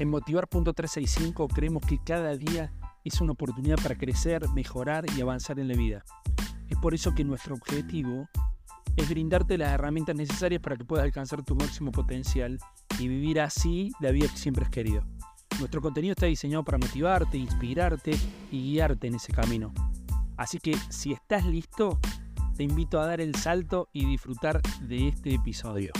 En Motivar.365 creemos que cada día es una oportunidad para crecer, mejorar y avanzar en la vida. Es por eso que nuestro objetivo es brindarte las herramientas necesarias para que puedas alcanzar tu máximo potencial y vivir así la vida que siempre has querido. Nuestro contenido está diseñado para motivarte, inspirarte y guiarte en ese camino. Así que si estás listo, te invito a dar el salto y disfrutar de este episodio.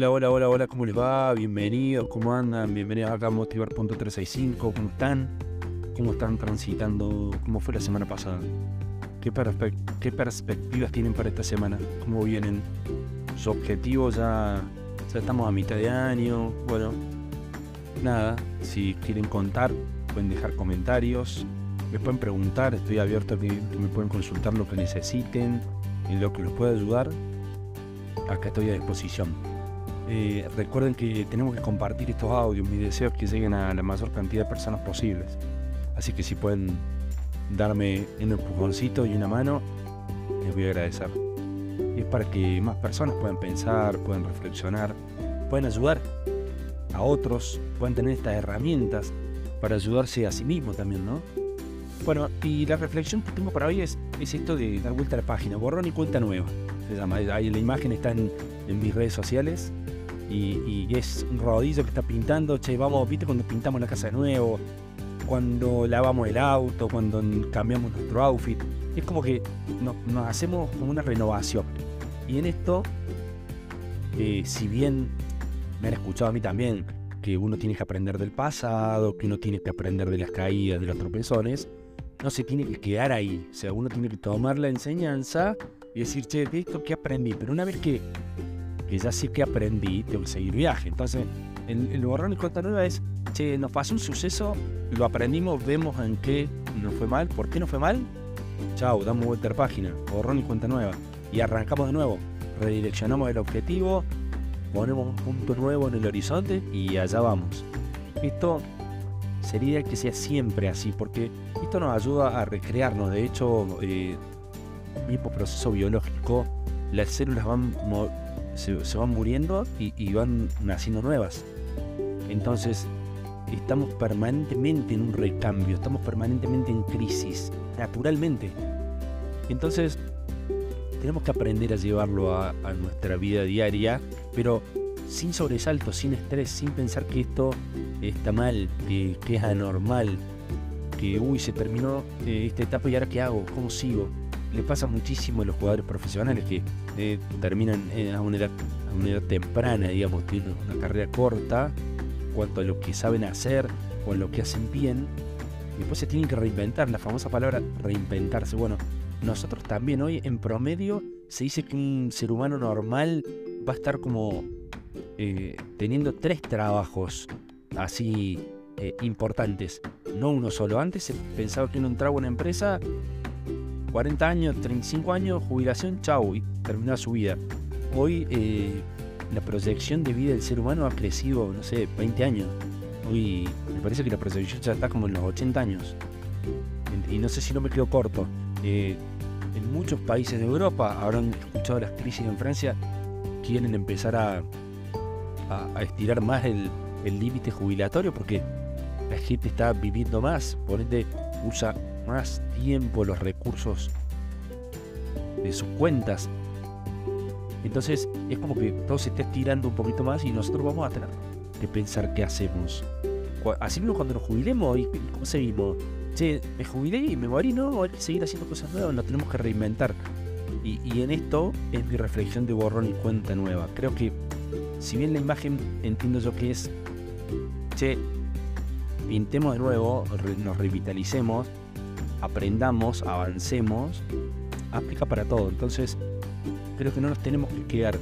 Hola, hola, hola, hola, ¿cómo les va? Bienvenidos, ¿cómo andan? Bienvenidos acá a Motivar.365, ¿cómo están? ¿Cómo están transitando? ¿Cómo fue la semana pasada? ¿Qué, ¿Qué, perspectivas tienen para esta semana? ¿Cómo vienen? ¿Sus objetivos ya, ya estamos a mitad de año? Bueno, nada, si quieren contar, pueden dejar comentarios, me pueden preguntar, estoy abierto a que me pueden consultar lo que necesiten, en lo que les pueda ayudar. Acá estoy a disposición. Eh, recuerden que tenemos que compartir estos audios. Mi deseo es que lleguen a la mayor cantidad de personas posibles. Así que si pueden darme un empujoncito y una mano, les voy a agradecer. Es para que más personas puedan pensar, puedan reflexionar, puedan ayudar a otros, puedan tener estas herramientas para ayudarse a sí mismos también, ¿no? Bueno, y la reflexión que tengo para hoy es, es esto de dar vuelta a la página, borrón y cuenta nueva. Se llama, ahí la imagen está en, mis redes sociales y, es un rodillo que está pintando, che, vamos, viste cuando pintamos la casa de nuevo, cuando lavamos el auto, cuando cambiamos nuestro outfit. Es como que nos, hacemos como una renovación. Y en esto, eh, si bien me han escuchado a mí también, que uno tiene que aprender del pasado, que uno tiene que aprender de las caídas, de los tropezones, no se tiene que quedar ahí. O sea, uno tiene que tomar la enseñanza y decir, che, de esto que aprendí. Pero una vez que, que ya sé que aprendí, tengo que seguir viaje. Entonces, el, borrón y cuenta nueva es, che, nos pasó un suceso, lo aprendimos, vemos en qué nos fue mal, por qué nos fue mal. Chao, damos vuelta a la página, borrón y cuenta nueva. Y arrancamos de nuevo. Redireccionamos el objetivo, ponemos un punto nuevo en el horizonte y allá vamos. Esto sería que sea siempre así, porque esto nos ayuda a recrearnos. De hecho, eh, mismo proceso biológico, las células van se, van muriendo y, van naciendo nuevas. Entonces, estamos permanentemente en un recambio, estamos permanentemente en crisis, naturalmente. Entonces, tenemos que aprender a llevarlo a, nuestra vida diaria, pero sin sobresaltos, sin estrés, sin pensar que esto está mal, que, es anormal, que uy, se terminó eh, esta etapa y ahora qué hago, cómo sigo. Le pasa muchísimo a los jugadores profesionales que eh, terminan eh, a, una edad, temprana, digamos, tienen una carrera corta cuanto a lo que saben hacer o a lo que hacen bien, y después se tienen que reinventar, la famosa palabra reinventarse. Bueno, nosotros también hoy en promedio se dice que un ser humano normal va a estar como eh, teniendo tres trabajos así importantes, no uno solo. Antes se pensaba que uno entraba a una empresa, 40 años, 35 años, jubilación, chau, y terminaba su vida. Hoy eh, la proyección de vida del ser humano ha crecido, no sé, 20 años. Hoy me parece que la proyección ya está como en los 80 años. Y no sé si no me quedo corto. Eh, en muchos países de Europa, habrán escuchado las crisis en Francia, quieren empezar a, a, estirar más el límite jubilatorio porque la gente está viviendo más, por ende usa más tiempo los recursos de sus cuentas entonces es como que todo se está estirando un poquito más y nosotros vamos a tener que pensar qué hacemos. Así mismo cuando nos jubilemos, ¿cómo seguimos? Che, me jubilé y me morí, no, hay que seguir haciendo cosas nuevas, nos tenemos que reinventar. Y, en esto es mi reflexión de borrón y cuenta nueva. Creo que si bien la imagen entiendo yo que es, che, pintemos de nuevo, nos revitalicemos, aprendamos, avancemos, aplica para todo. Entonces, creo que no nos tenemos que quedar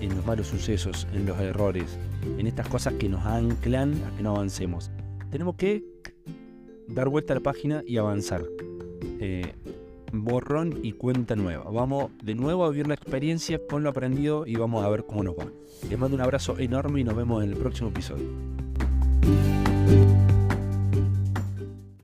en los malos sucesos, en los errores, en estas cosas que nos anclan a que no avancemos. Tenemos que dar vuelta a la página y avanzar. Eh, borrón y cuenta nueva. Vamos de nuevo a vivir la experiencia con lo aprendido y vamos a ver cómo nos va. Les mando un abrazo enorme y nos vemos en el próximo episodio.